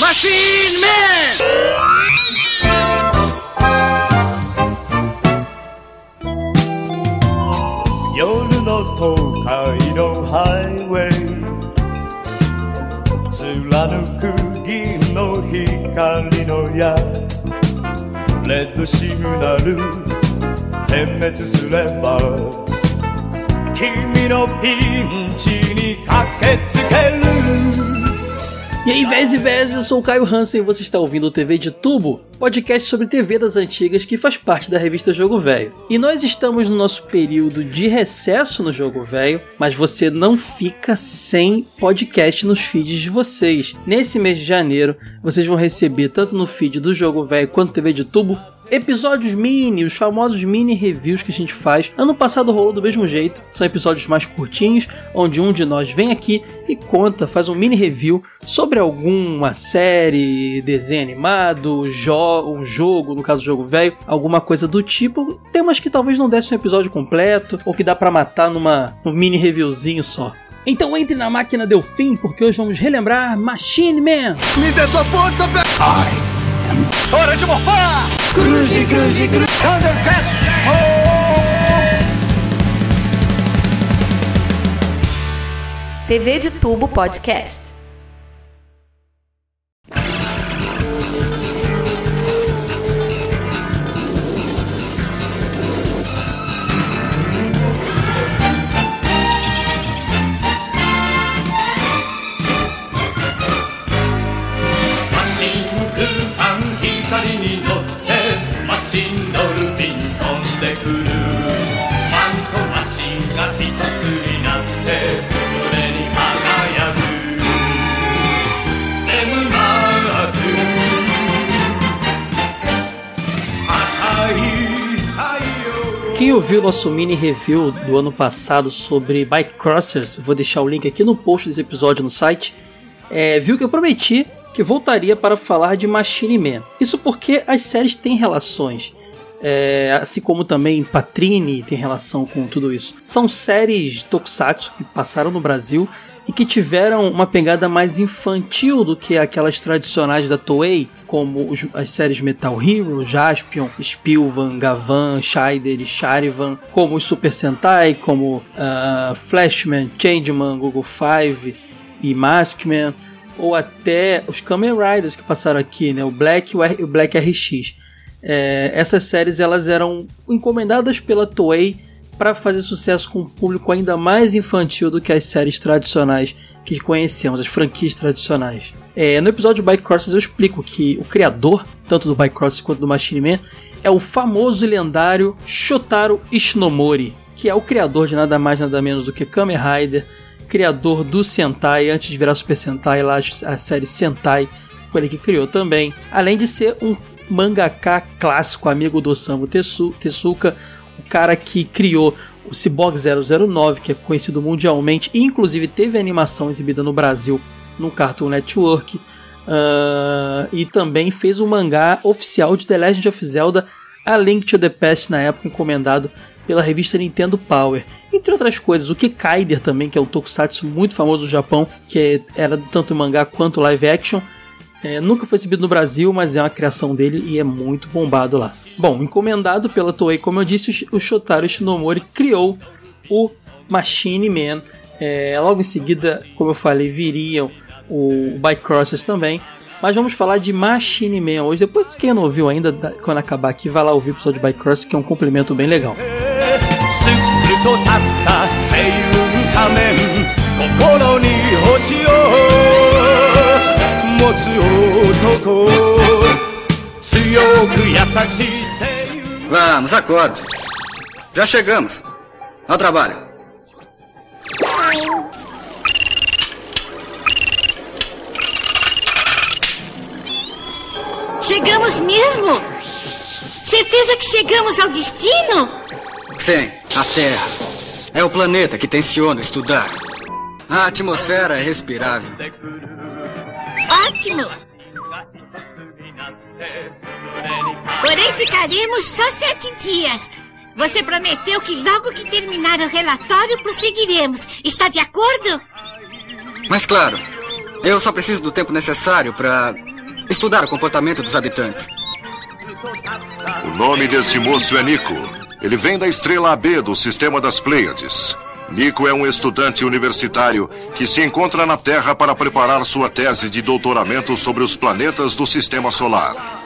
Machine Man! 夜の東海のハイウェイ貫く銀の光の矢。レッドシグナル点滅すれば君のピンチに駆けつける。E aí, Vez e Vez, eu sou o Caio Hansen e você está ouvindo o TV de Tubo, podcast sobre TV das antigas que faz parte da revista Jogo Velho. E nós estamos no nosso período de recesso no Jogo Velho, mas você não fica sem podcast nos feeds de vocês. Nesse mês de janeiro, vocês vão receber tanto no feed do Jogo Velho quanto TV de Tubo episódios mini, os famosos mini reviews que a gente faz. Ano passado rolou do mesmo jeito, são episódios mais curtinhos, onde um de nós vem aqui e conta, faz um mini review sobre alguma série, desenho animado, jo um jogo, no caso jogo velho, alguma coisa do tipo. Temas que talvez não desse um episódio completo ou que dá para matar numa num mini reviewzinho só. Então entre na máquina Delfim, porque hoje vamos relembrar Machine Man. Me dê sua força. Hora de morfar! Cruze, cruze, cruze. TV de Tubo Podcast.「陽」Quem ouviu nosso mini review do ano passado sobre Bike Crossers, vou deixar o link aqui no post desse episódio no site, é, viu que eu prometi que voltaria para falar de Machine Man. Isso porque as séries têm relações. É, assim como também Patrine tem relação com tudo isso. São séries tokusatsu que passaram no Brasil e que tiveram uma pegada mais infantil do que aquelas tradicionais da Toei, como os- as séries Metal Hero, Jaspion, Spilvan, Gavan, Shider e Charivan, como os Super Sentai, como ah, Flashman, Changeman, Google Five e Maskman, ou até os Kamen Riders que passaram aqui, né? o Black e o Black RX. É, essas séries elas eram encomendadas pela Toei para fazer sucesso com um público ainda mais infantil do que as séries tradicionais que conhecemos, as franquias tradicionais. É, no episódio Bike Crossers eu explico que o criador, tanto do Bike Crossers quanto do Machine Man, é o famoso e lendário Shotaro Ishinomori, que é o criador de nada mais nada menos do que Kamen Rider, criador do Sentai, antes de virar Super Sentai, lá a série Sentai, foi ele que criou também. Além de ser um mangaka clássico, amigo do Osamu Tezu- Tezuka, o cara que criou o Cyborg 009, que é conhecido mundialmente, e inclusive teve animação exibida no Brasil no Cartoon Network. ah, e também fez o mangá oficial de The Legend of Zelda A Link to the Past na época encomendado pela revista Nintendo Power. Entre outras coisas, o Kikaider também, que é um tokusatsu muito famoso do Japão, que é- era tanto mangá quanto live action. É, nunca foi exibido no Brasil, mas é uma criação dele e é muito bombado lá. Bom, encomendado pela Toei, como eu disse, o Sh- o Shotaro Shinomori criou o Machine Man. É, logo em seguida, como eu falei, viriam o Bike Crossers também. Mas vamos falar de Machine Man hoje. Depois, quem não ouviu ainda, da- quando acabar aqui, vai lá ouvir o episódio de Bike Crossers, que é um complemento bem legal. つ男強く優しい星雲 Vamos, acorde. Já chegamos. Ao trabalho. Chegamos mesmo? Certeza que chegamos ao destino? Sim, a Terra. É o planeta que tenciono estudar. A atmosfera é respirável. Ótimo! Porém, ficaremos só sete dias. Você prometeu que logo que terminar o relatório prosseguiremos. Está de acordo? Mas claro, eu só preciso do tempo necessário para Estudar o comportamento dos habitantes. O nome desse moço é Nico. Ele vem da estrela AB do sistema das Pleiades. Nico é um estudante universitário que se encontra na Terra para preparar sua tese de doutoramento sobre os planetas do sistema solar.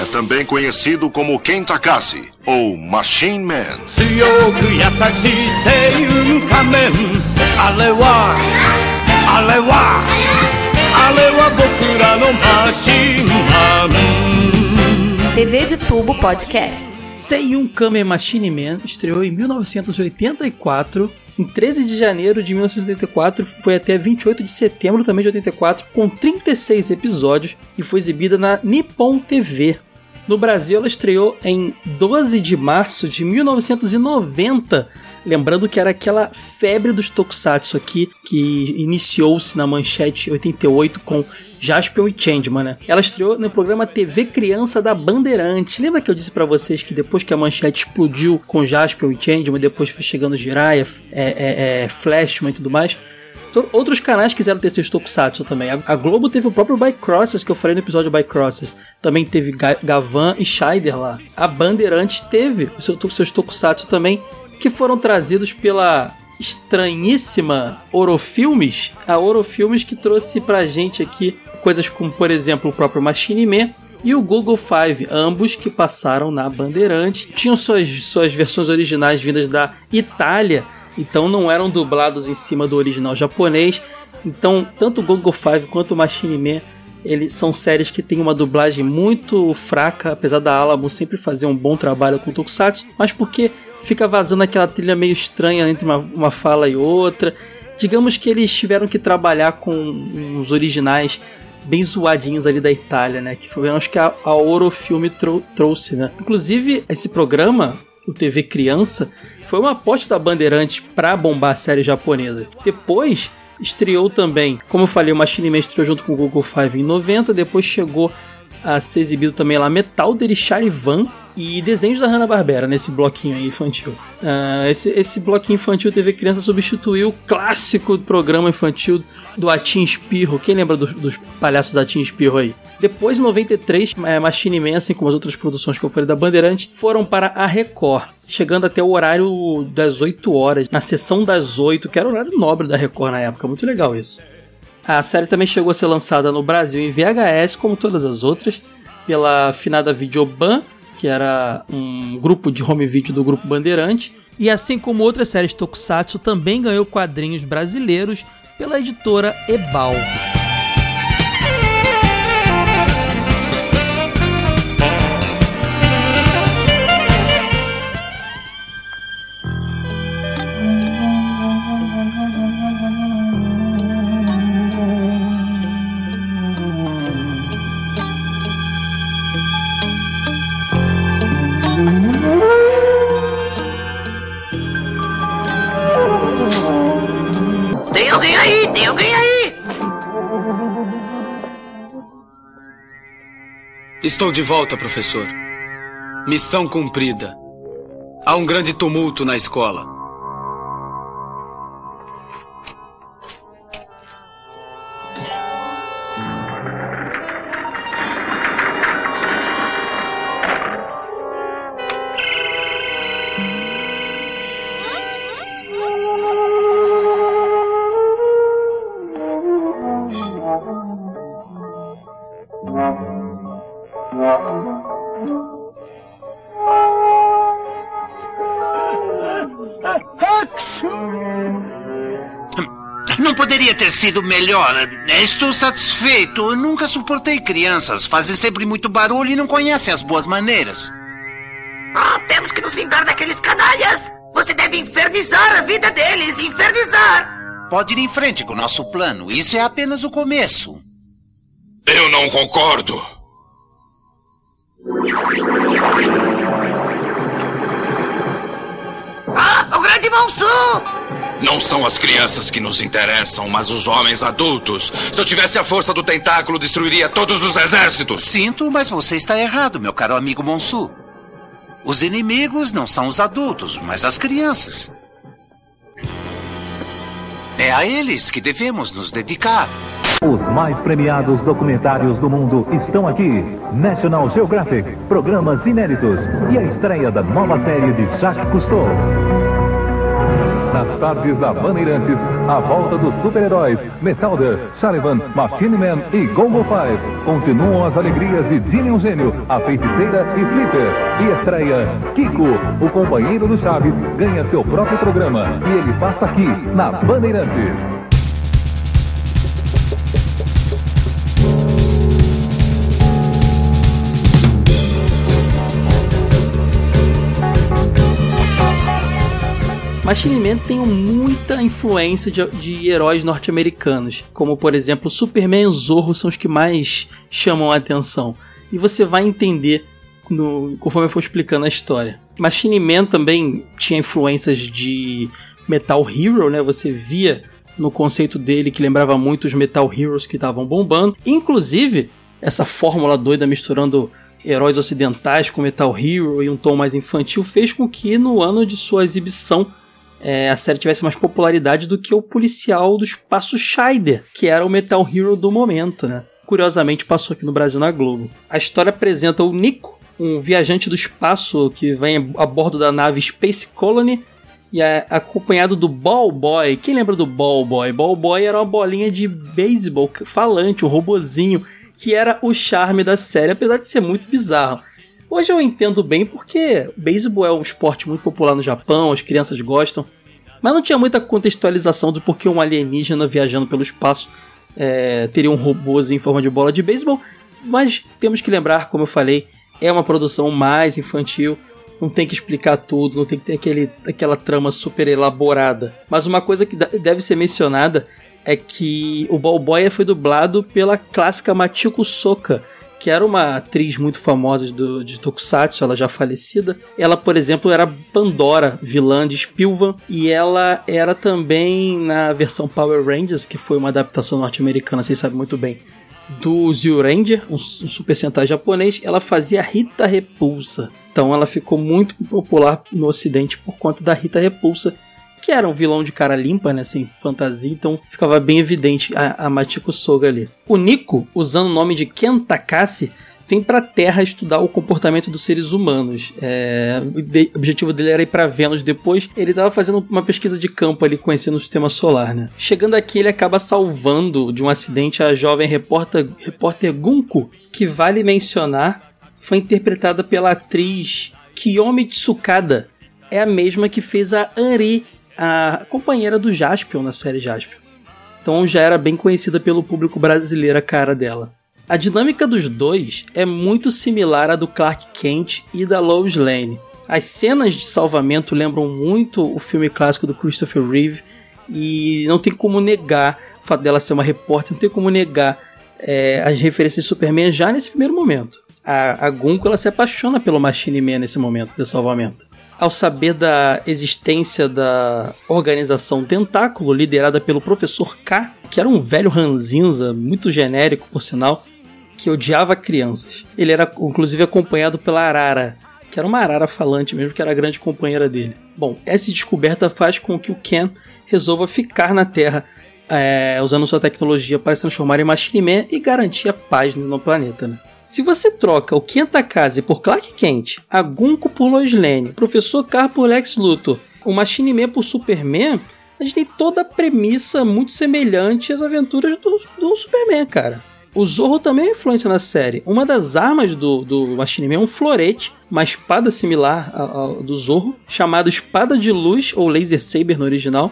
É também conhecido como Ken Takase, ou Machine Man. 強く優しい星雲仮面あれはあれはあれは僕らのマシンマン TV de Tubo Podcast. Seiyun Kamen Machine Man estreou em 1984. Em 13 de janeiro de 1984, foi até 28 de setembro também de 84, com 36 episódios e foi exibida na Nippon TV. No Brasil, ela estreou em 12 de março de 1990. Lembrando que era aquela febre dos tokusatsu aqui, que iniciou-se na manchete 88 com Jaspion e Changeman, né? Ela estreou no programa TV Criança da Bandeirantes. Lembra que eu disse pra vocês que depois que a manchete explodiu com Jaspion e Changeman, depois foi chegando Jiraiya, é, é, é, Flashman e tudo mais? Outros canais quiseram ter seus tokusatsu também. A Globo teve o próprio Bycrossers, que eu falei no episódio Bycrossers. Também teve Ga Gavan e Scheider lá. A Bandeirantes teve seus tokusatsu também, que foram trazidos pela estranhíssima Orofilmes. A Orofilmes que trouxe pra gente aqui coisas como, por exemplo, o próprio Machine Man e o Google Five, ambos que passaram na Bandeirante. Tinham suas, suas versões originais vindas da Itália, então não eram dublados em cima do original japonês. Então, tanto o Google Five quanto o Machine Man, eles são séries que têm uma dublagem muito fraca, apesar da Alamo sempre fazer um bom trabalho com Tokusatsu, mas porque fica vazando aquela trilha meio estranha entre uma, uma fala e outra. Digamos que eles tiveram que trabalhar com uns originais bem zoadinhos ali da Itália, né? Que foi, acho que a, a Orofilme trou- trouxe, né? Inclusive, esse programa, o TV Criança, foi uma aposta da Bandeirantes pra bombar a série japonesa. Depois, estreou também, como eu falei, o Machine Man estreou junto com o Google Five em 90, depois chegou a ser exibido também lá Metalder e Charivan e desenhos da Hanna-Barbera nesse bloquinho aí infantil. Ah, esse, esse bloquinho infantil TV Criança substituiu o clássico programa infantil do Atim Espirro. Quem lembra dos, palhaços Atim Espirro aí? Depois, em 93, é, Machine Man, assim como as outras produções que eu falei da Bandeirante, foram para a Record, chegando até o horário das 8 horas, na sessão das 8, que era o horário nobre da Record na época. Muito legal isso. A série também chegou a ser lançada no Brasil em VHS, como todas as outras, pela finada Videoban, que era um grupo de home video do grupo Bandeirante. E assim como outras séries Tokusatsu, também ganhou quadrinhos brasileiros pela editora Ebal. Estou de volta, professor. Missão cumprida. Há um grande tumulto na escola. Sido melhor. Estou satisfeito. Eu nunca suportei crianças. Fazem sempre muito barulho e não conhecem as boas maneiras. Ah, temos que nos vingar daqueles canalhas! Você deve infernizar a vida deles! Infernizar! Pode ir em frente com o nosso plano. Isso é apenas o começo. Eu não concordo. Não são as crianças que nos interessam, mas os homens adultos. Se eu tivesse a força do tentáculo, destruiria todos os exércitos. Sinto, mas você está errado, meu caro amigo Monsu. Os inimigos não são os adultos, mas as crianças. É a eles que devemos nos dedicar. Os mais premiados documentários do mundo estão aqui. National Geographic, programas inéditos e a estreia da nova série de Jacques Cousteau. Nas tardes da Bandeirantes, a volta dos super-heróis Metalder, Sullivan, Machine Man e Gongo Five. Continuam as alegrias de um Gênio, a Feiticeira e Flipper. E estreia Kiko, o companheiro do Chaves, ganha seu próprio programa. E ele passa aqui, na Bandeirantes. Machine Man tem muita influência de, de heróis norte-americanos, como por exemplo Superman e Zorro são os que mais chamam a atenção. E você vai entender no, conforme eu for explicando a história. Machine Man também tinha influências de Metal Hero, né? Você via no conceito dele que lembrava muito os Metal Heroes que estavam bombando. Inclusive, essa fórmula doida misturando heróis ocidentais com Metal Hero e um tom mais infantil fez com que no ano de sua exibição é, a série tivesse mais popularidade do que o policial do espaço Scheider, que era o Metal Hero do momento, né? Curiosamente passou aqui no Brasil na Globo. A história apresenta o Nico, um viajante do espaço que vem a bordo da nave Space Colony e é acompanhado do Ball Boy. Quem lembra do Ball Boy? Ball Boy era uma bolinha de beisebol falante, um robozinho, que era o charme da série, apesar de ser muito bizarro. Hoje eu entendo bem porque beisebol é um esporte muito popular no Japão, as crianças gostam. Mas não tinha muita contextualização do porquê um alienígena viajando pelo espaço é, teria um robôzinho em forma de bola de beisebol. Mas temos que lembrar, como eu falei, é uma produção mais infantil. Não tem que explicar tudo, não tem que ter aquele, aquela trama super elaborada. Mas uma coisa que deve ser mencionada é que o Ballboy foi dublado pela clássica Machiko Soka, que era uma atriz muito famosa do, de Tokusatsu, ela já falecida. Ela, por exemplo, era Pandora, vilã de Spilvan, e ela era também na versão Power Rangers, que foi uma adaptação norte-americana, vocês sabem muito bem, do Zyuranger, um, um super sentai japonês, ela fazia Rita Repulsa. Então ela ficou muito popular no ocidente por conta da Rita Repulsa, que era um vilão de cara limpa, né, sem fantasia, então ficava bem evidente a, a Machiko Soga ali. O Nico, usando o nome de Ken Takase, vem para a Terra estudar o comportamento dos seres humanos. É, o objetivo dele era ir para Vênus depois. Ele estava fazendo uma pesquisa de campo ali, conhecendo o sistema solar, né? Chegando aqui, ele acaba salvando de um acidente a jovem repórter, repórter Gunko, que vale mencionar, foi interpretada pela atriz Kiyomi Tsukada. É a mesma que fez a Anri a companheira do Jaspion na série Jaspion. Então já era bem conhecida pelo público brasileiro a cara dela. A dinâmica dos dois é muito similar à do Clark Kent e da Lois Lane. As cenas de salvamento lembram muito o filme clássico do Christopher Reeve e não tem como negar o fato dela ser uma repórter, não tem como negar é, as referências de Superman já nesse primeiro momento. A, a Gunko ela se apaixona pelo Machine Man nesse momento de salvamento ao saber da existência da organização Tentáculo, liderada pelo professor K, que era um velho ranzinza, muito genérico por sinal, que odiava crianças. Ele era inclusive acompanhado pela Arara, que era uma arara falante mesmo, que era a grande companheira dele. Bom, essa descoberta faz com que o Ken resolva ficar na Terra, é, usando sua tecnologia para se transformar em Machine Man e garantir a paz no planeta. Né? Se você troca o Kentakaze por Clark Kent, a Gunko por Lois Lane, Professor Carr por Lex Luthor, o Machine Man por Superman, a gente tem toda a premissa muito semelhante às aventuras do, do Superman, cara. O Zorro também é influência na série. Uma das armas do, do Machine Man é um florete, uma espada similar ao do Zorro, chamado Espada de Luz, ou Laser Saber no original,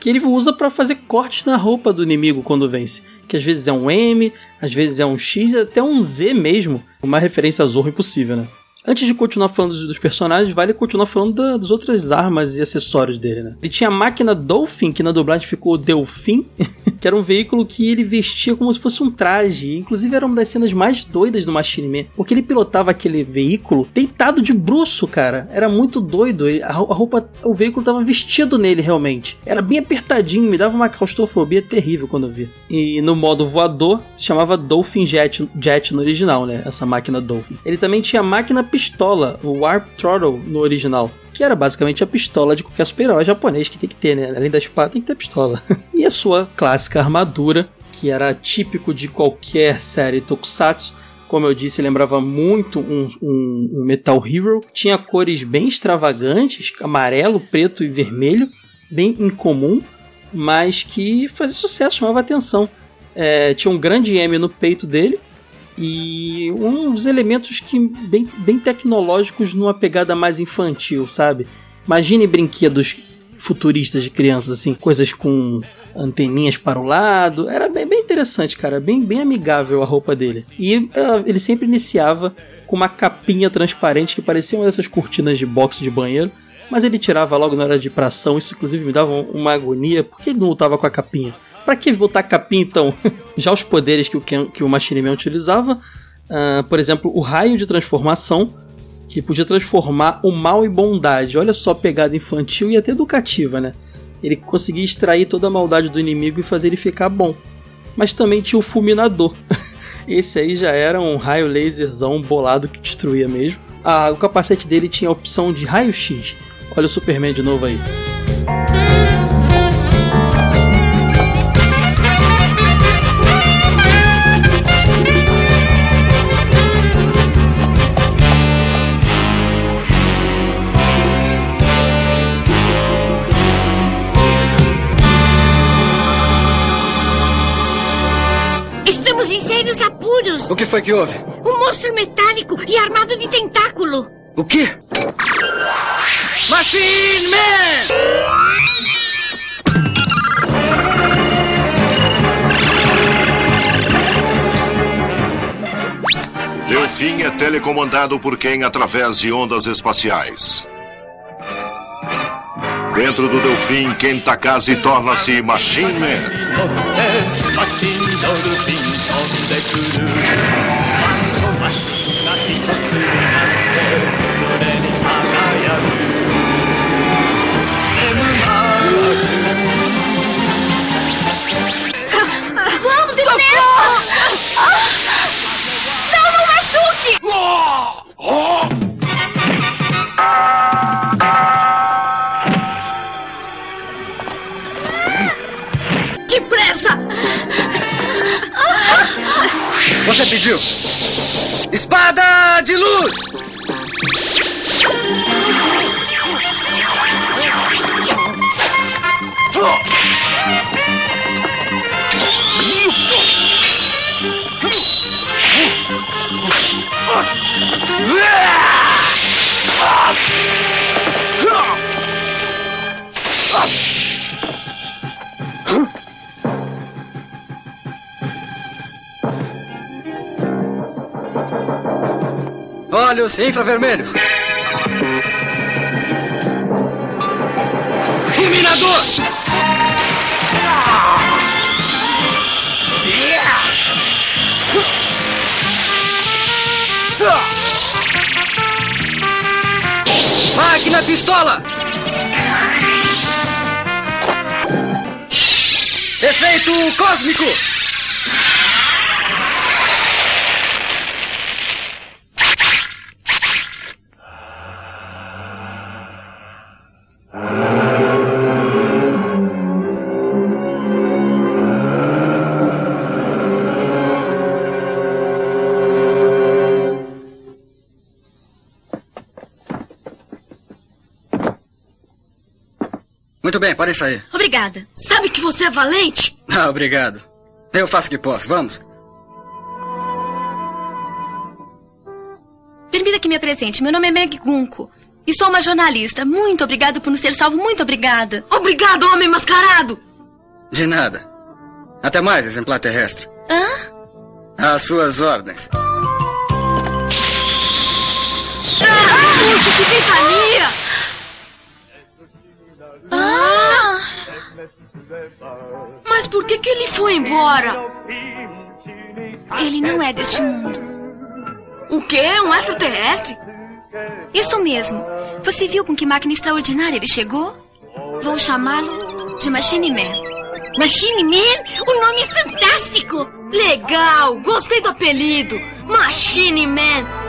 que ele usa para fazer cortes na roupa do inimigo quando vence. Que às vezes é um M, às vezes é um X e até um Z mesmo. Uma referência a Zorro impossível, né? Antes de continuar falando dos personagens, vale continuar falando da, das outras armas e acessórios dele, né? Ele tinha a máquina Dolphin, que na dublagem ficou Delfim, que era um veículo que ele vestia como se fosse um traje. Inclusive era uma das cenas mais doidas do Machine Man, porque ele pilotava aquele veículo deitado de bruço, cara. Era muito doido. A roupa, o veículo tava vestido nele realmente. Era bem apertadinho, me dava uma claustrofobia terrível quando eu vi. E no modo voador, se chamava Dolphin Jet, Jet no original, né? Essa máquina Dolphin. Ele também tinha a máquina pistola, o Warp Throttle no original. Que era basicamente a pistola de qualquer super-herói japonês que tem que ter, né? Além da espada, tem que ter pistola. e a sua clássica armadura, que era típico de qualquer série tokusatsu. Como eu disse, lembrava muito um, um, um Metal Hero. Tinha cores bem extravagantes, amarelo, preto e vermelho, bem incomum, mas que fazia sucesso, chamava atenção. É, tinha um grande M no peito dele e uns elementos que bem, bem tecnológicos numa pegada mais infantil, sabe? Imagine brinquedos futuristas de crianças, assim, coisas com anteninhas para o lado. Era bem, bem interessante, cara. Bem, bem amigável a roupa dele. E uh, ele sempre iniciava com uma capinha transparente que parecia uma dessas cortinas de boxe de banheiro. Mas ele tirava logo na hora de pração. Isso, inclusive, me dava uma agonia. Por que ele não lutava com a capinha? Pra que botar capinha, então? Já os poderes que o, Ken, que o Machine Man utilizava, uh, por exemplo, o raio de transformação, que podia transformar o mal em bondade. Olha só a pegada infantil e até educativa, né? Ele conseguia extrair toda a maldade do inimigo e fazer ele ficar bom. Mas também tinha o fulminador. Esse aí já era um raio laserzão bolado que destruía mesmo. Ah, o capacete dele tinha a opção de raio-x. Olha o Superman de novo aí. O que foi que houve? Um monstro metálico e armado de tentáculo. O quê? Machine Man! Delfim é telecomandado por quem através de ondas espaciais. Dentro do Delfim, Ken Takazi torna-se Machine Man. マシンドルフィン飛んでくるマントマシンが一つになって胸に輝く眠まる Vamos, Socorro! Não, não machuque! Depressa! Você pediu! Espada de luz! Olhos infravermelhos. Fulminador! Máquina pistola! Efeito cósmico! Muito bem, podem sair. Obrigada. Sabe que você é valente? Ah, obrigado. Eu faço o que posso, vamos. Permita que me apresente. Meu nome é Meg Gunko. E sou uma jornalista. Muito obrigado por nos ter salvo. Muito obrigada. Obrigado, homem mascarado! De nada. Até mais, exemplar terrestre. Hã? Às suas ordens. Puxa, que ventania! Ah! Mas por que, que ele foi embora? Ele não é deste mundo. O quê? Um extraterrestre? Isso mesmo. Você viu com que máquina extraordinária ele chegou? Vou chamá-lo de Machine Man. Machine Man? O nome é fantástico! Legal! Gostei do apelido! Machine Man!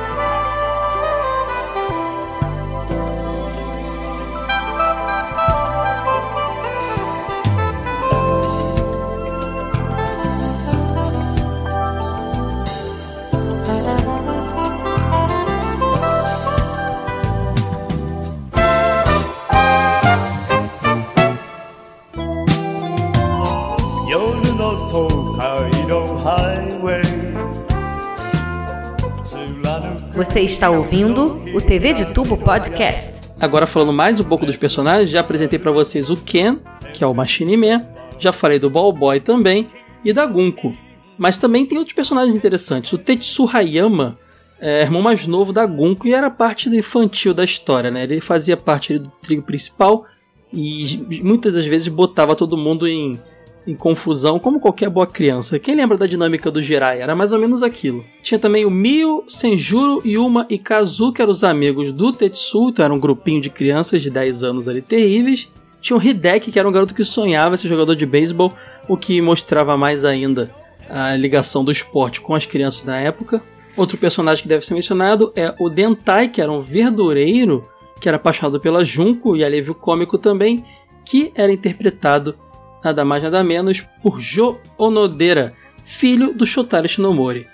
Você está ouvindo o TV de Tubo Podcast. Agora falando mais um pouco dos personagens, já apresentei para vocês o Ken, que é o Machine Man, já falei do Ball Boy também e da Gunko. Mas também tem outros personagens interessantes. O Tetsu Hayama é irmão mais novo da Gunko e era parte infantil da história, né? Ele fazia parte do trio principal e muitas das vezes botava todo mundo em, em confusão, como qualquer boa criança. Quem lembra da dinâmica do Jirai? Era mais ou menos aquilo. Tinha também o Mio, Senjuro, Yuma e Kazu, que eram os amigos do Tetsu, então era um grupinho de crianças de 10 anos ali terríveis. Tinha o Hideki, que era um garoto que sonhava ser jogador de beisebol, o que mostrava mais ainda a ligação do esporte com as crianças da época. Outro personagem que deve ser mencionado é o Dentai, que era um verdureiro que era apaixonado pela Junko e alívio cômico também, que era interpretado nada mais nada menos por Jo Onodera, filho do Shotaro Shinomori.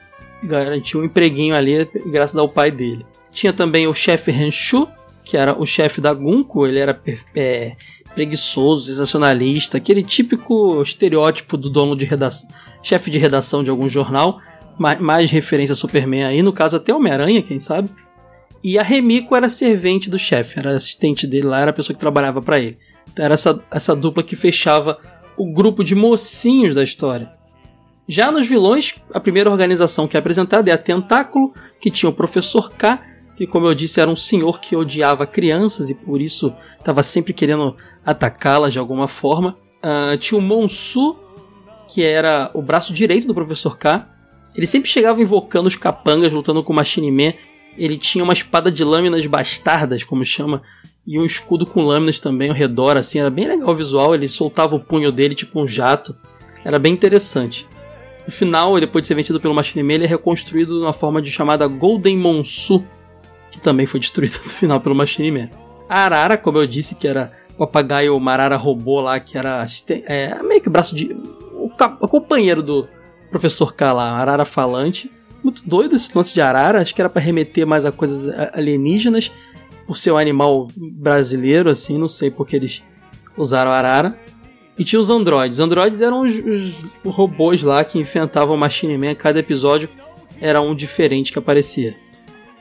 Garantiu um empreguinho ali graças ao pai dele. Tinha também o chefe Henshu, que era o chefe da Gunko, ele era é, preguiçoso, sensacionalista, aquele típico estereótipo do dono de redação, chefe de redação de algum jornal, mais, mais referência a Superman aí, no caso até Homem-Aranha, quem sabe. E a Remiko era servente do chefe, era assistente dele lá, era a pessoa que trabalhava para ele. Então era essa, essa dupla que fechava o grupo de mocinhos da história. Já nos vilões, a primeira organização que é apresentada é a Tentáculo, que tinha o Professor K, que, como eu disse, era um senhor que odiava crianças e por isso estava sempre querendo atacá-las de alguma forma. Uh, tinha o Monsu, que era o braço direito do Professor K. Ele sempre chegava invocando os capangas, lutando com o Machine Man ele tinha uma espada de lâminas bastardas, como chama, e um escudo com lâminas também ao redor, assim, era bem legal o visual, ele soltava o punho dele tipo um jato, era bem interessante. No final, depois de ser vencido pelo Machine Man, ele é reconstruído na forma de chamada Golden Monsu, que também foi destruído no final pelo Machine Man. A Arara, como eu disse, que era o papagaio Marara robô lá, que era é, meio que braço de. O, o companheiro do Professor K lá, Arara falante muito doido esse lance de arara. Acho que era para remeter mais a coisas alienígenas, por ser um animal brasileiro, assim. Não sei porque eles usaram arara. E tinha os androides. Androides eram os, os robôs lá que enfrentavam o Machine Man. Cada episódio era um diferente que aparecia.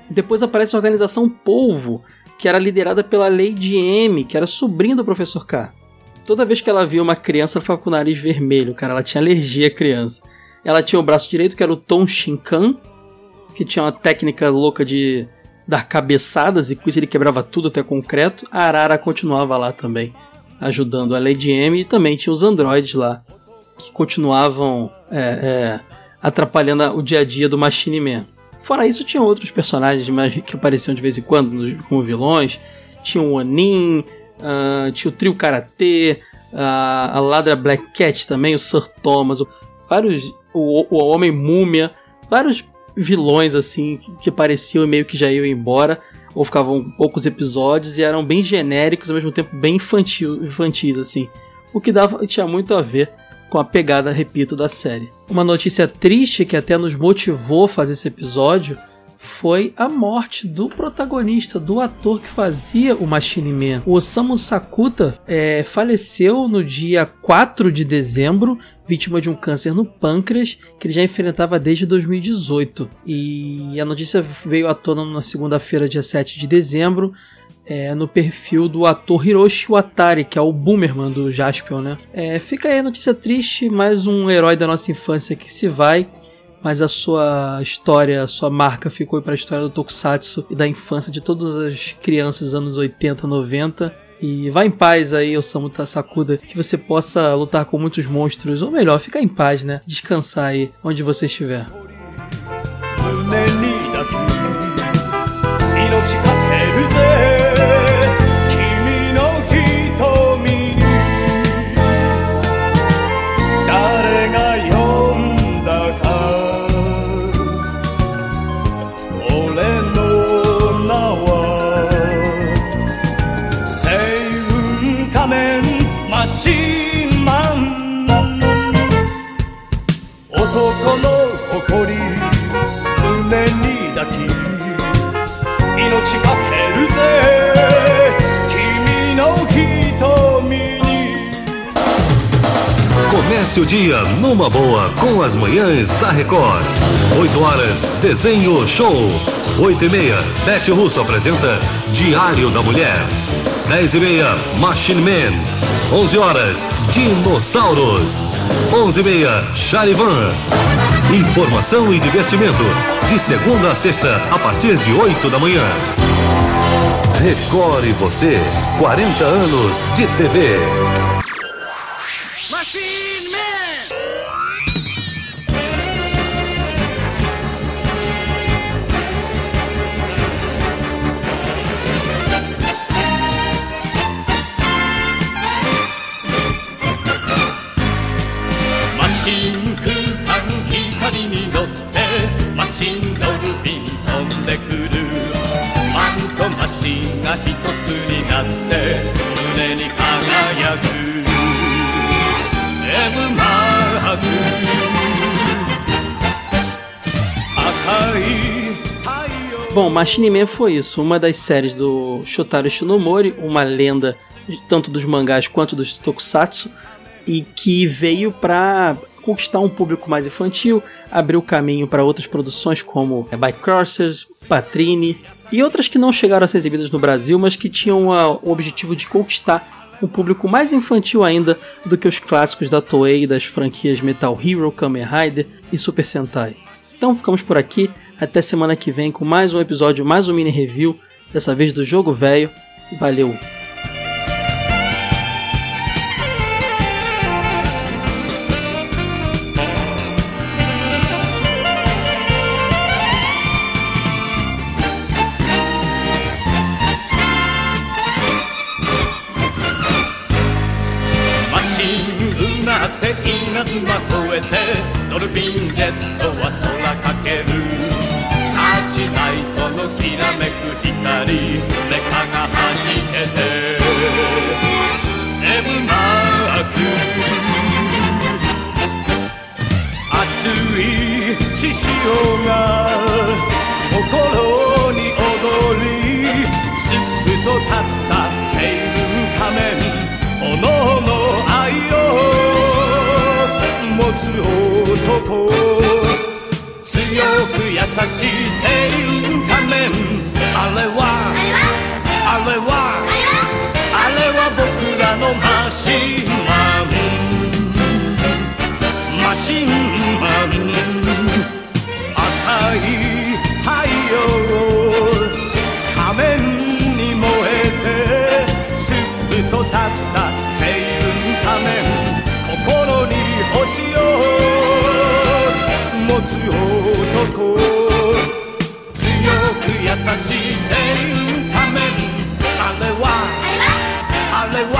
Depois aparece a organização Polvo, que era liderada pela Lady M, que era sobrinha do Professor K. Toda vez que ela via uma criança, ela ficava com o nariz vermelho, cara. Ela tinha alergia à criança. Ela tinha o braço direito, que era o Tom Shinkan, que tinha uma técnica louca de dar cabeçadas e com isso ele quebrava tudo até concreto. A Arara continuava lá também, ajudando a Lady M e também tinha os androides lá, que continuavam é, é, atrapalhando o dia a dia do Machine Man. Fora isso, tinha outros personagens que apareciam de vez em quando como vilões. Tinha o Onin, uh, tinha o Trio Karatê, uh, a Ladra Black Cat também, o Sir Thomas, vários o, o Homem Múmia, vários vilões assim que, que pareciam meio que já iam embora ou ficavam poucos episódios e eram bem genéricos ao mesmo tempo bem infantil, infantis assim, o que dava tinha muito a ver com a pegada, repito, da série. Uma notícia triste que até nos motivou a fazer esse episódio foi a morte do protagonista, do ator que fazia o Machine Man. O Osamu Sakuta é, faleceu no dia 4 de dezembro, vítima de um câncer no pâncreas, que ele já enfrentava desde 2018. E a notícia veio à tona na segunda-feira, dia 7 de dezembro, é, no perfil do ator Hiroshi Watari, que é o Boomerman do Jaspion, né? É, fica aí a notícia triste, mais um herói da nossa infância que se vai mas a sua história, a sua marca ficou para a história do Tokusatsu e da infância de todas as crianças dos anos 80, 90. E vá em paz aí, Osamu Sakuda, que você possa lutar com muitos monstros, ou melhor, ficar em paz, né? Descansar aí onde você estiver. Comece o dia numa boa com as manhãs da Record. 8 horas, desenho show. 8 e meia, Bete Russo apresenta Diário da Mulher. 10 e meia, Machine Man. 11 horas, Dinossauros. 11 e meia, Charivan. Informação e divertimento. De segunda a sexta, a partir de 8 da manhã. Record você, 40 anos de TV. Machine ンとマシンが一つになって胸に輝く M マーク赤い太陽 Bom, Machine Man foi isso, uma das séries do Shotaro Shinomori, uma lenda de- tanto dos mangás quanto dos tokusatsu, e que veio pra conquistar um público mais infantil, abriu caminho para outras produções como Bycrossers, Patrine e outras que não chegaram a ser exibidas no Brasil, mas que tinham a- o objetivo de conquistar um público mais infantil ainda do que os clássicos da Toei das franquias Metal Hero, Kamen Rider e Super Sentai. Então ficamos por aqui. Até semana que vem com mais um episódio, mais um mini review, dessa vez do jogo velho. Valeu!「つ男強く優しい星雲仮面あれはあれは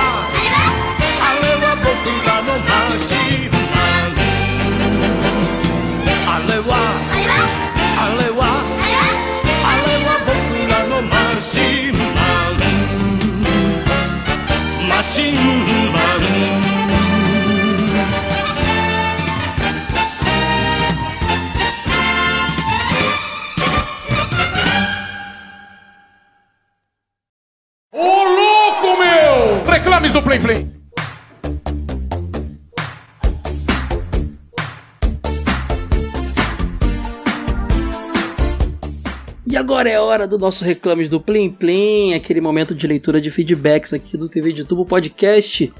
あれは僕らのマシン。マンあれはあれはあれは僕らのマシンマン。マシン Play Play. E agora é hora do nosso Reclames do Plim Plim, aquele momento de leitura de feedbacks aqui do TV de Tubo Podcast.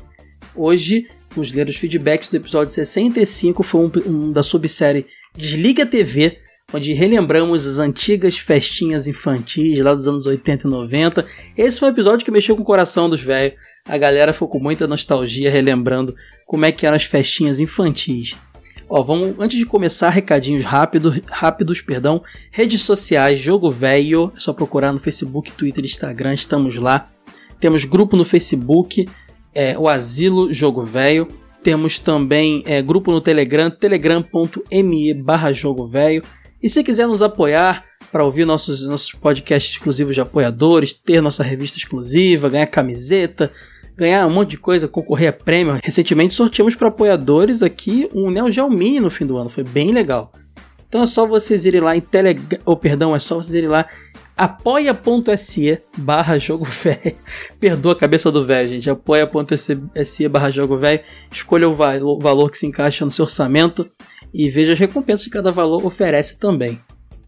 Hoje vamos ler os feedbacks do episódio 65, foi um, um da subsérie Desliga TV, onde relembramos as antigas festinhas infantis lá dos anos 80 e 90. Esse foi um episódio que mexeu com o coração dos velhos. A galera ficou com muita nostalgia relembrando como é que eram as festinhas infantis. Ó, vamos antes de começar, recadinhos rápido, rápidos, perdão. Redes sociais, Jogo Velho, é só procurar no Facebook, Twitter, Instagram, estamos lá. Temos grupo no Facebook, é, o Asilo Jogo Velho. Temos também é, grupo no Telegram, telegram.me barra Jogo Velho. E se quiser nos apoiar para ouvir nossos, nossos podcasts exclusivos de apoiadores, ter nossa revista exclusiva, ganhar camiseta, ganhar um monte de coisa, concorrer a prêmio. Recentemente sorteamos para apoiadores aqui um Neo Geo Mini no fim do ano, foi bem legal. Então é só vocês irem lá em Telegram, ou perdão, é só vocês irem lá apoia.se barra jogo velho. Perdoa a cabeça do velho, gente. Apoia.se barra jogo velho. Escolha o valor que se encaixa no seu orçamento e veja as recompensas que cada valor oferece também.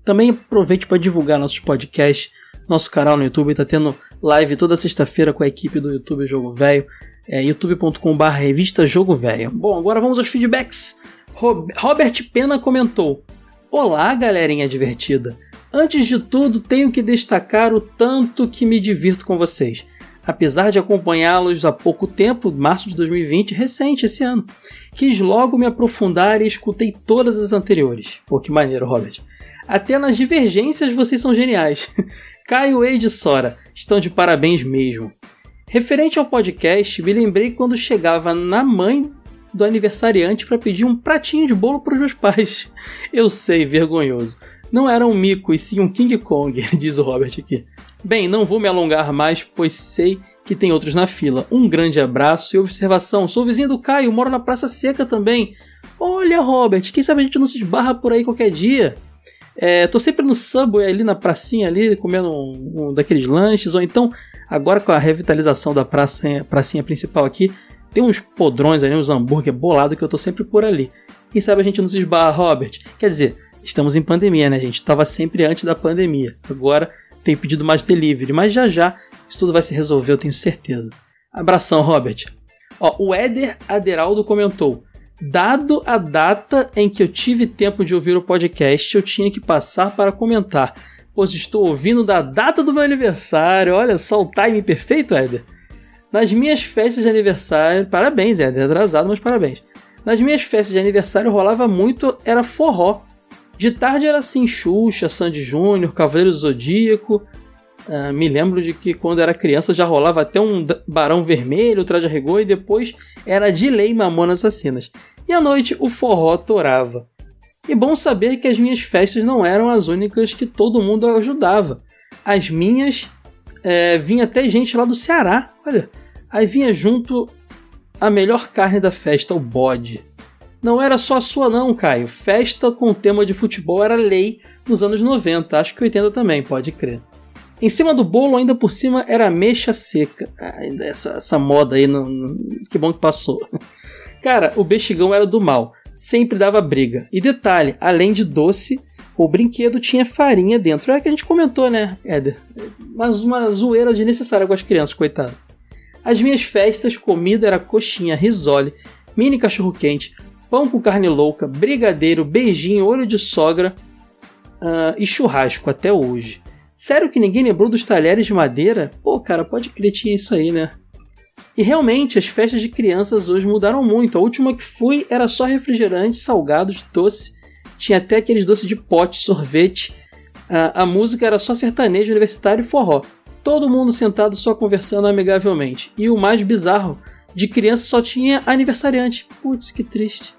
Também aproveite para divulgar nossos podcasts, nosso canal no YouTube. Está tendo live toda sexta-feira com a equipe do YouTube Jogo Velho. É youtube.com.br revista Jogo Velho. Bom, agora vamos aos feedbacks. Robert Pena comentou: Olá, galerinha divertida. Antes de tudo, tenho que destacar o tanto que me divirto com vocês. Apesar de acompanhá-los há pouco tempo, março de 2020, recente esse ano, quis logo me aprofundar e escutei todas as anteriores. Pô, que maneiro, Robert. Até nas divergências vocês são geniais. Caio e Sora estão de parabéns mesmo. Referente ao podcast, me lembrei quando chegava na mãe do aniversariante para pedir um pratinho de bolo para os meus pais. Eu sei, vergonhoso. Não era um mico, e sim um King Kong, diz o Robert aqui. Bem, não vou me alongar mais, pois sei que tem outros na fila. Um grande abraço e observação. Sou vizinho do Caio, moro na Praça Seca também. Olha, Robert, quem sabe a gente não se esbarra por aí qualquer dia. É, tô sempre no Subway ali na pracinha ali, comendo um, um, daqueles lanches, ou então, agora com a revitalização da praça, pracinha principal aqui, tem uns podrões ali, uns hambúrguer bolado que eu tô sempre por ali. Quem sabe a gente não se esbarra, Robert? Quer dizer, estamos em pandemia, né, gente? Tava sempre antes da pandemia. Agora tem pedido mais delivery, mas já já isso tudo vai se resolver, eu tenho certeza. Abração, Robert. Ó, o Éder Aderaldo comentou: Dado a data em que eu tive tempo de ouvir o podcast, eu tinha que passar para comentar, pois estou ouvindo da data do meu aniversário. Olha só o timing perfeito, Éder. Nas minhas festas de aniversário, parabéns, Éder, atrasado, mas parabéns. Nas minhas festas de aniversário rolava muito, era forró. De tarde era assim, Xuxa, Sandy Júnior, Cavaleiro Zodíaco. Uh, me lembro de que quando era criança já rolava até um Barão Vermelho, Traje a Rigor, e depois era de lei Mamonas Assassinas. E à noite o forró torava. E bom saber que as minhas festas não eram as únicas que todo mundo ajudava. As minhas é, vinha até gente lá do Ceará, olha. Aí vinha junto a melhor carne da festa, o bode. Não era só a sua não, Caio. Festa com tema de futebol era lei nos anos 90, acho que 80 também, pode crer. Em cima do bolo, ainda por cima, era mecha seca. Ah, essa, essa moda aí, não, que bom que passou. Cara, o bexigão era do mal. Sempre dava briga. E detalhe, além de doce, o brinquedo tinha farinha dentro. É que a gente comentou, né, Éder? Mas uma zoeira desnecessária com as crianças, coitado. As minhas festas, comida era coxinha, risole, mini cachorro-quente, pão com carne louca, brigadeiro, beijinho, olho de sogra uh, e churrasco até hoje. Sério que ninguém lembrou dos talheres de madeira? Pô, cara, pode crer, tinha isso aí, né? E realmente, as festas de crianças hoje mudaram muito. A última que fui era só refrigerante, salgados, doce. Tinha até aqueles doces de pote, sorvete. A, a música era só sertanejo, universitário e forró. Todo mundo sentado só conversando amigavelmente. E o mais bizarro, de criança só tinha aniversariante. Putz, que triste.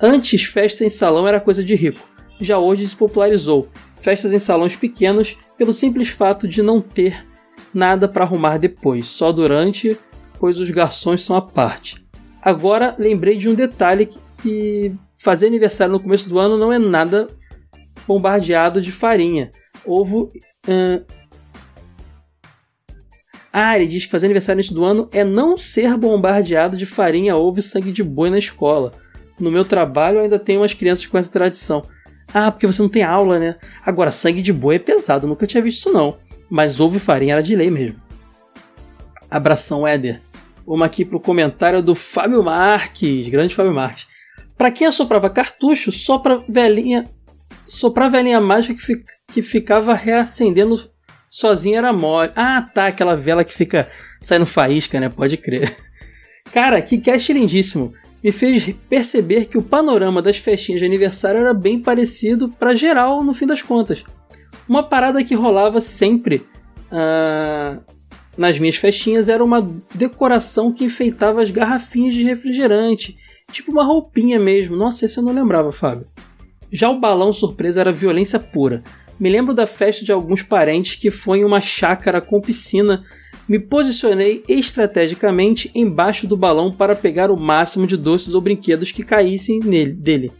Antes, festa em salão era coisa de rico. Já hoje se popularizou. Festas em salões pequenos pelo simples fato de não ter nada para arrumar depois, só durante, pois os garçons são à parte. Agora lembrei de um detalhe que, fazer aniversário no começo do ano não é nada bombardeado de farinha. Ovo. Uh... Ah, ele diz que fazer aniversário neste do ano é não ser bombardeado de farinha, ovo e sangue de boi na escola. No meu trabalho ainda tem umas crianças com essa tradição. Ah, porque você não tem aula, né? Agora, sangue de boi é pesado, nunca tinha visto isso não. Mas ovo e farinha era de lei mesmo. Abração, Éder. Uma aqui pro comentário do Fábio Marques, grande Fábio Marques. Pra quem assoprava cartucho, só pra velhinha. Soprar velhinha mágica que, que ficava reacendendo sozinha era mole. Ah, tá, aquela vela que fica saindo faísca, né? Pode crer. Cara, que cast lindíssimo me fez perceber que o panorama das festinhas de aniversário era bem parecido para geral no fim das contas. Uma parada que rolava sempre uh, nas minhas festinhas era uma decoração que enfeitava as garrafinhas de refrigerante, tipo uma roupinha mesmo. Nossa, esse eu não lembrava, Fábio. Já o balão surpresa era violência pura. Me lembro da festa de alguns parentes que foi em uma chácara com piscina me posicionei estrategicamente embaixo do balão para pegar o máximo de doces ou brinquedos que caíssem nele, dele.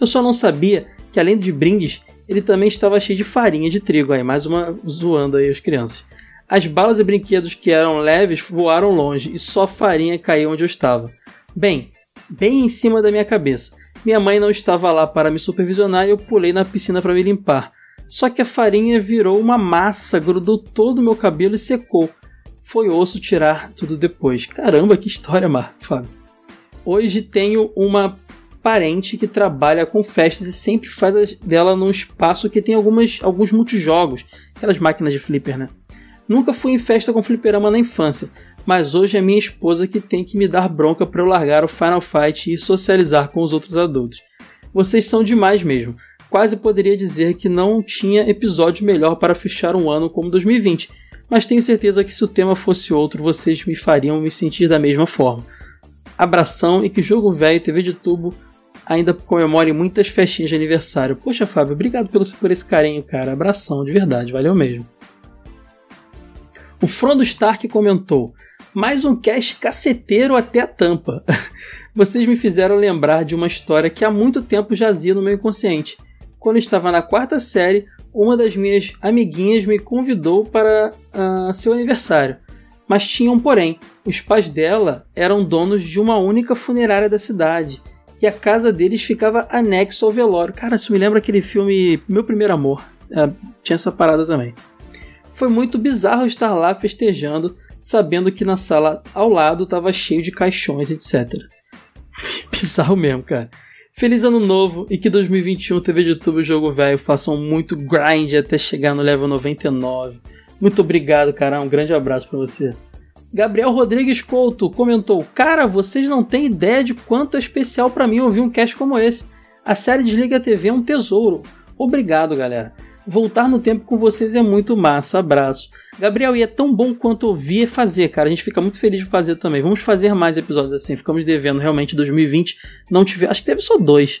Eu só não sabia que, além de brindes, ele também estava cheio de farinha de trigo. Aí, mais uma zoando aí as crianças. As balas e brinquedos que eram leves voaram longe e só farinha caiu onde eu estava. Bem, bem em cima da minha cabeça. Minha mãe não estava lá para me supervisionar e eu pulei na piscina para me limpar. Só que a farinha virou uma massa, grudou todo o meu cabelo e secou. Foi osso tirar tudo depois. Caramba, que história, Mar, Fábio. Hoje tenho uma parente que trabalha com festas e sempre faz dela num espaço que tem algumas, alguns multijogos, aquelas máquinas de flipper, né? Nunca fui em festa com fliperama na infância, mas hoje é minha esposa que tem que me dar bronca para eu largar o Final Fight e socializar com os outros adultos. Vocês são demais mesmo. Quase poderia dizer que não tinha episódio melhor para fechar um ano como 2020, mas tenho certeza que se o tema fosse outro, vocês me fariam me sentir da mesma forma. Abração e que Jogo Velho TV de Tubo ainda comemore muitas festinhas de aniversário. Poxa, Fábio, obrigado pelo, por esse carinho, cara. Abração, de verdade, valeu mesmo. O Frodo Stark comentou: mais um cast caceteiro até a tampa. Vocês me fizeram lembrar de uma história que há muito tempo jazia no meu inconsciente. Quando estava na quarta série, uma das minhas amiguinhas me convidou para uh, seu aniversário. Mas tinha um porém: os pais dela eram donos de uma única funerária da cidade e a casa deles ficava anexo ao velório. Cara, isso me lembra aquele filme Meu Primeiro Amor. É, tinha essa parada também. Foi muito bizarro estar lá festejando, sabendo que na sala ao lado estava cheio de caixões, etc. bizarro mesmo, cara. Feliz ano novo e que 2021 TV de YouTube e Jogo Velho façam muito grind até chegar no level 99. Muito obrigado, cara. Um grande abraço para você. Gabriel Rodrigues Couto comentou: Cara, vocês não têm ideia de quanto é especial para mim ouvir um cast como esse. A série Desliga TV é um tesouro. Obrigado, galera. Voltar no tempo com vocês é muito massa. Abraço. Gabriel, e é tão bom quanto ouvir e fazer, cara. A gente fica muito feliz de fazer também. Vamos fazer mais episódios assim. Ficamos devendo realmente 2020. Não tive. Acho que teve só dois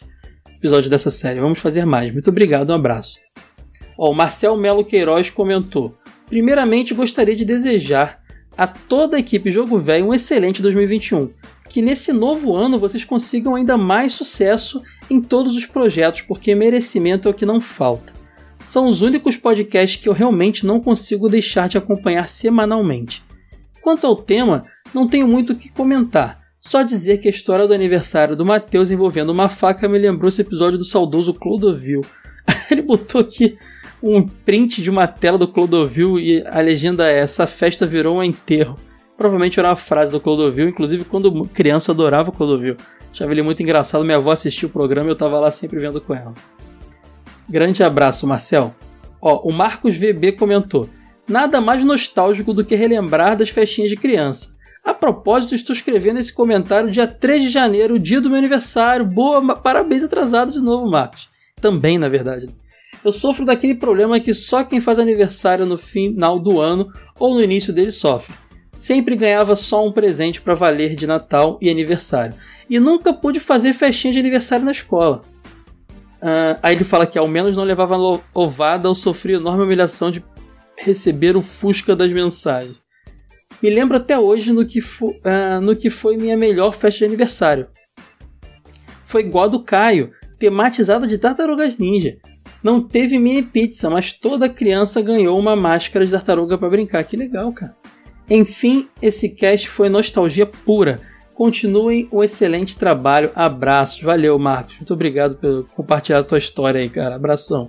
episódios dessa série. Vamos fazer mais. Muito obrigado, um abraço. Ó, o Marcel Melo Queiroz comentou. Primeiramente, gostaria de desejar a toda a equipe Jogo Velho um excelente 2021. Que nesse novo ano vocês consigam ainda mais sucesso em todos os projetos, porque merecimento é o que não falta são os únicos podcasts que eu realmente não consigo deixar de acompanhar semanalmente. Quanto ao tema, não tenho muito o que comentar, só dizer que a história do aniversário do Matheus envolvendo uma faca me lembrou esse episódio do saudoso Clodovil. Ele botou aqui um print de uma tela do Clodovil e a legenda é: Essa festa virou um enterro. Provavelmente era uma frase do Clodovil, inclusive quando criança adorava o Clodovil. Achava ele muito engraçado, minha avó assistia o programa e eu estava lá sempre vendo com ela. Grande abraço, Marcel. Ó, o Marcos VB comentou: Nada mais nostálgico do que relembrar das festinhas de criança. A propósito, estou escrevendo esse comentário dia 3 de janeiro, dia do meu aniversário. Boa, parabéns atrasado de novo, Marcos. Também, na verdade. Eu sofro daquele problema que só quem faz aniversário no final do ano ou no início dele sofre. Sempre ganhava só um presente para valer de Natal e aniversário. E nunca pude fazer festinha de aniversário na escola. Uh, aí ele fala que ao menos não levava ovada ou sofria enorme humilhação de receber o fusca das mensagens. Me lembro até hoje no que, uh, no que foi minha melhor festa de aniversário. Foi igual a do Caio, tematizada de tartarugas ninja. Não teve mini pizza, mas toda criança ganhou uma máscara de tartaruga para brincar. Que legal, cara. Enfim, esse cast foi nostalgia pura Continuem o excelente trabalho. Abraços. Valeu, Marcos. Muito obrigado por compartilhar a tua história aí, cara. Abração.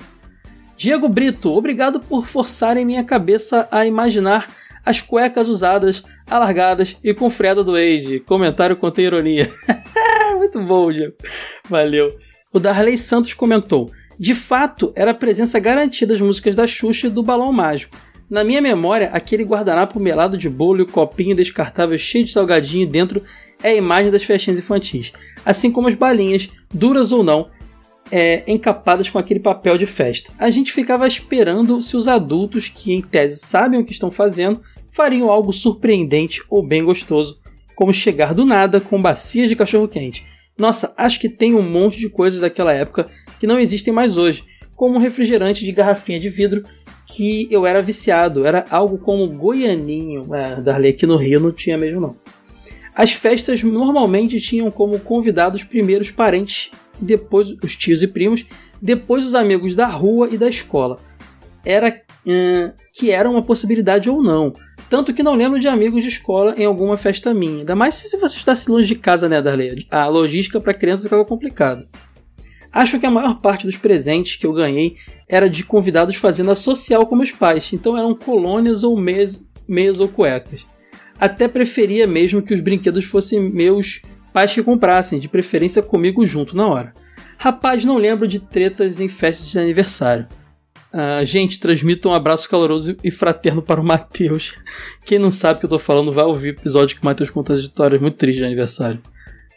Diego Brito, obrigado por forçarem minha cabeça a imaginar as cuecas usadas, alargadas e com freda do Age. Comentário contém ironia. Muito bom, Diego. Valeu. O Darley Santos comentou: De fato, era a presença garantida das músicas da Xuxa e do Balão Mágico. Na minha memória, aquele guardanapo melado de bolo e o copinho descartável cheio de salgadinho dentro é a imagem das festinhas infantis, assim como as balinhas, duras ou não, é, encapadas com aquele papel de festa. A gente ficava esperando se os adultos, que em tese sabem o que estão fazendo, fariam algo surpreendente ou bem gostoso, como chegar do nada com bacias de cachorro-quente. Nossa, acho que tem um monte de coisas daquela época que não existem mais hoje, como um refrigerante de garrafinha de vidro que eu era viciado. Era algo como goianinho. É, Darley aqui no Rio não tinha mesmo não. As festas normalmente tinham como convidados primeiros parentes e depois os tios e primos, depois os amigos da rua e da escola. Era hum, que era uma possibilidade ou não. Tanto que não lembro de amigos de escola em alguma festa minha. Ainda mais se você estudasse longe de casa, né, Darley? A logística para criança ficava complicada. Acho que a maior parte dos presentes que eu ganhei era de convidados fazendo a social com meus pais, então eram colônias ou meias, meias ou cuecas. Até preferia mesmo que os brinquedos fossem meus pais que comprassem, de preferência comigo junto na hora. Rapaz, não lembro de tretas em festas de aniversário. Uh, gente, transmita um abraço caloroso e fraterno para o Matheus. Quem não sabe o que eu tô falando vai ouvir o episódio que o Matheus conta as histórias muito tristes de aniversário.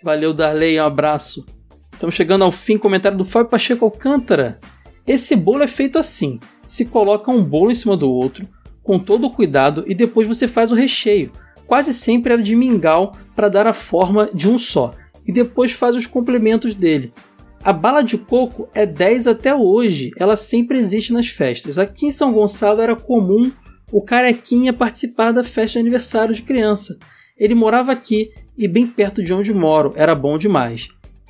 Valeu, Darley, um abraço. Estamos chegando ao fim, comentário do Fábio Pacheco Alcântara. Esse bolo é feito assim: se coloca um bolo em cima do outro, com todo o cuidado, e depois você faz o recheio. Quase sempre era de mingau para dar a forma de um só, e depois faz os complementos dele. A bala de coco é 10 até hoje, ela sempre existe nas festas. Aqui em São Gonçalo era comum o carequinha participar da festa de aniversário de criança. Ele morava aqui e bem perto de onde moro, era bom demais.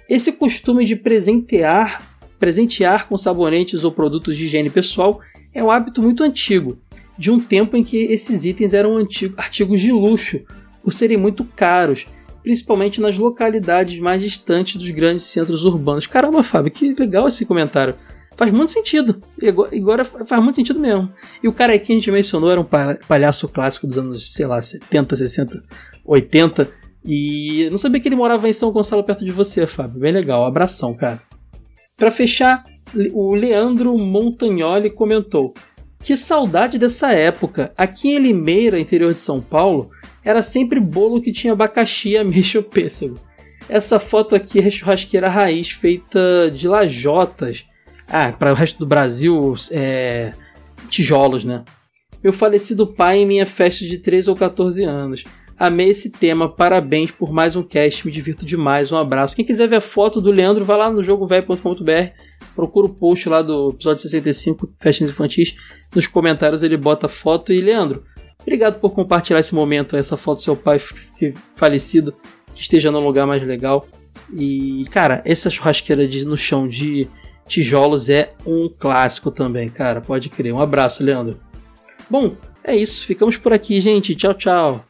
Esse costume de presentear, presentear com sabonetes ou produtos de higiene pessoal é um hábito muito antigo, de um tempo em que esses itens eram artigos de luxo, por serem muito caros principalmente nas localidades mais distantes dos grandes centros urbanos. Caramba, Fábio, que legal esse comentário. Faz muito sentido. Agora faz muito sentido mesmo. E o cara que a gente mencionou era um palhaço clássico dos anos, sei lá, 70, 60, 80. E não sabia que ele morava em São Gonçalo perto de você, Fábio. Bem legal. Abração, cara. Para fechar, o Leandro Montagnoli comentou: Que saudade dessa época. Aqui em Limeira, interior de São Paulo, era sempre bolo que tinha abacaxi, ameixa ou pêssego. Essa foto aqui é churrasqueira raiz feita de lajotas. Ah, para o resto do Brasil, é... tijolos, né? Meu falecido pai em minha festa de 13 ou 14 anos. Amei esse tema, parabéns por mais um cast, me divirto demais, um abraço. Quem quiser ver a foto do Leandro, vai lá no jogovelho.com.br, procura o post lá do episódio 65, Festas Infantis, nos comentários ele bota a foto. E Leandro, Obrigado por compartilhar esse momento, essa foto do seu pai falecido, que esteja num lugar mais legal. E, cara, essa churrasqueira de, no chão de tijolos é um clássico também, cara. Pode crer. Um abraço, Leandro. Bom, é isso. Ficamos por aqui, gente. Tchau, tchau.